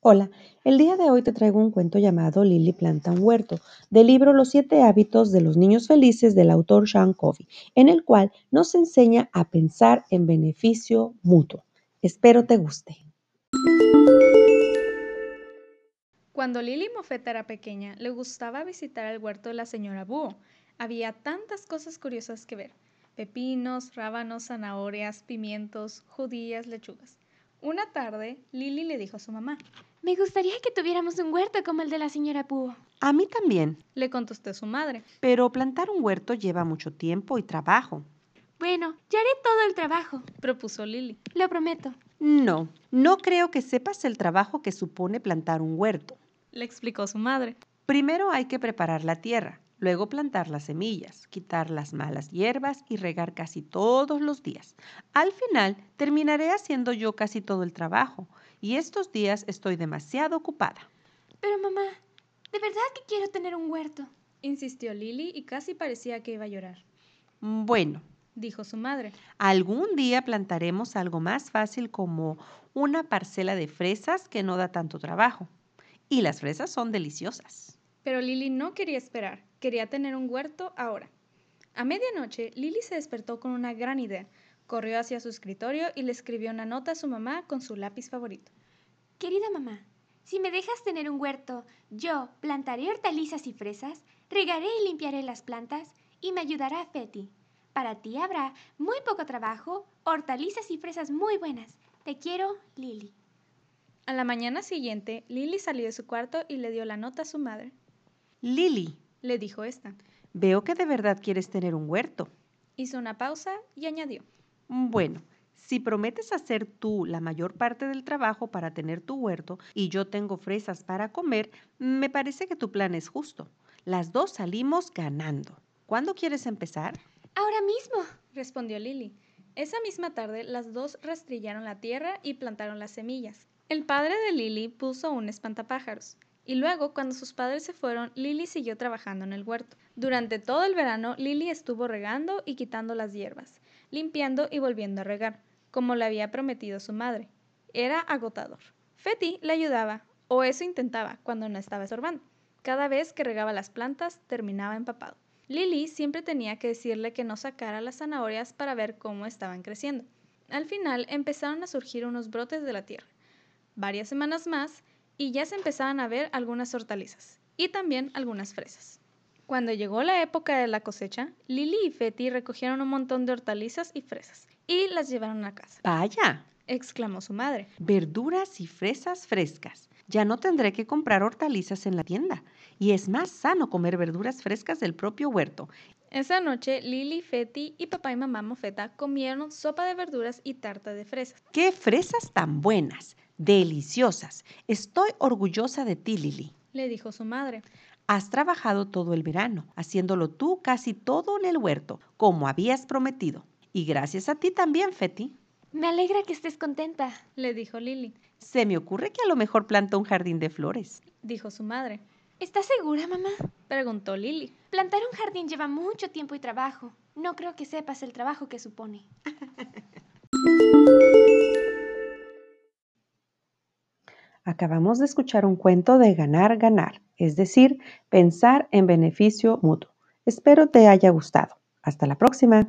Hola, el día de hoy te traigo un cuento llamado Lily planta un huerto, del libro Los siete hábitos de los niños felices del autor Sean Covey, en el cual nos enseña a pensar en beneficio mutuo. Espero te guste. Cuando Lily Mofeta era pequeña, le gustaba visitar el huerto de la señora Búho. Había tantas cosas curiosas que ver. Pepinos, rábanos, zanahorias, pimientos, judías, lechugas. Una tarde, Lily le dijo a su mamá, Me gustaría que tuviéramos un huerto como el de la señora Búho. A mí también, le contestó su madre. pero plantar un huerto lleva mucho tiempo y trabajo. Bueno, ya haré todo el trabajo, Propuso Lily. lo prometo. No, no creo que sepas el trabajo que supone plantar un huerto. Le explicó su madre. Primero hay que preparar la tierra, luego plantar las semillas, quitar las malas hierbas y regar casi todos los días. Al final terminaré haciendo yo casi todo el trabajo y estos días estoy demasiado ocupada. Pero mamá, de verdad que quiero tener un huerto. Insistió Lily y casi parecía que iba a llorar. Bueno, Dijo su madre. algún día plantaremos algo más fácil como una parcela de fresas que no da tanto trabajo. Y las fresas son deliciosas. Pero Lily no quería esperar, quería tener un huerto ahora. A medianoche, Lily se despertó con una gran idea. Corrió hacia su escritorio y le escribió una nota a su mamá con su lápiz favorito. Querida mamá, si me dejas tener un huerto, yo plantaré hortalizas y fresas, regaré y limpiaré las plantas y me ayudará Fetty. Para ti habrá muy poco trabajo, hortalizas y fresas muy buenas. Te quiero, Lily. A la mañana siguiente, Lily salió de su cuarto y le dio la nota a su madre. Lily, Le dijo esta. veo que de verdad quieres tener un huerto. Hizo una pausa y añadió. Bueno, si prometes hacer tú la mayor parte del trabajo para tener tu huerto y yo tengo fresas para comer, me parece que tu plan es justo. Las dos salimos ganando. ¿Cuándo quieres empezar? Ahora mismo. respondió Lily. Esa misma tarde, las dos rastrillaron la tierra y plantaron las semillas. El padre de Lily puso un espantapájaros. Y luego, cuando sus padres se fueron, Lily siguió trabajando en el huerto. Durante todo el verano, Lily estuvo regando y quitando las hierbas, limpiando y volviendo a regar, como le había prometido su madre. Era agotador. Fetty le ayudaba, o eso intentaba, cuando no estaba estorbando. Cada vez que regaba las plantas, terminaba empapado. Lily siempre tenía que decirle que no sacara las zanahorias para ver cómo estaban creciendo. Al final empezaron a surgir unos brotes de la tierra. Varias semanas más y ya se empezaban a ver algunas hortalizas y también algunas fresas. Cuando llegó la época de la cosecha, Lily y Fetty recogieron un montón de hortalizas y fresas y las llevaron a casa, Vaya, exclamó su madre. verduras y fresas frescas. Ya no tendré que comprar hortalizas en la tienda. Y es más sano comer verduras frescas del propio huerto. Esa noche, Lily, Fetty y papá y mamá Mofeta comieron sopa de verduras y tarta de fresas. ¡Qué fresas tan buenas! Deliciosas. Estoy orgullosa de ti, Lily. Le dijo su madre. Has trabajado todo el verano, haciéndolo tú casi todo en el huerto, como habías prometido. Y gracias a ti también, Fetty. Me alegra que estés contenta. Le dijo Lily. Se me ocurre que a lo mejor planta un jardín de flores. Dijo su madre. ¿Estás segura, mamá? Preguntó Lily. Plantar un jardín lleva mucho tiempo y trabajo. No creo que sepas el trabajo que supone. Acabamos de escuchar un cuento de ganar, ganar, es decir, pensar en beneficio mutuo. Espero te haya gustado. Hasta la próxima.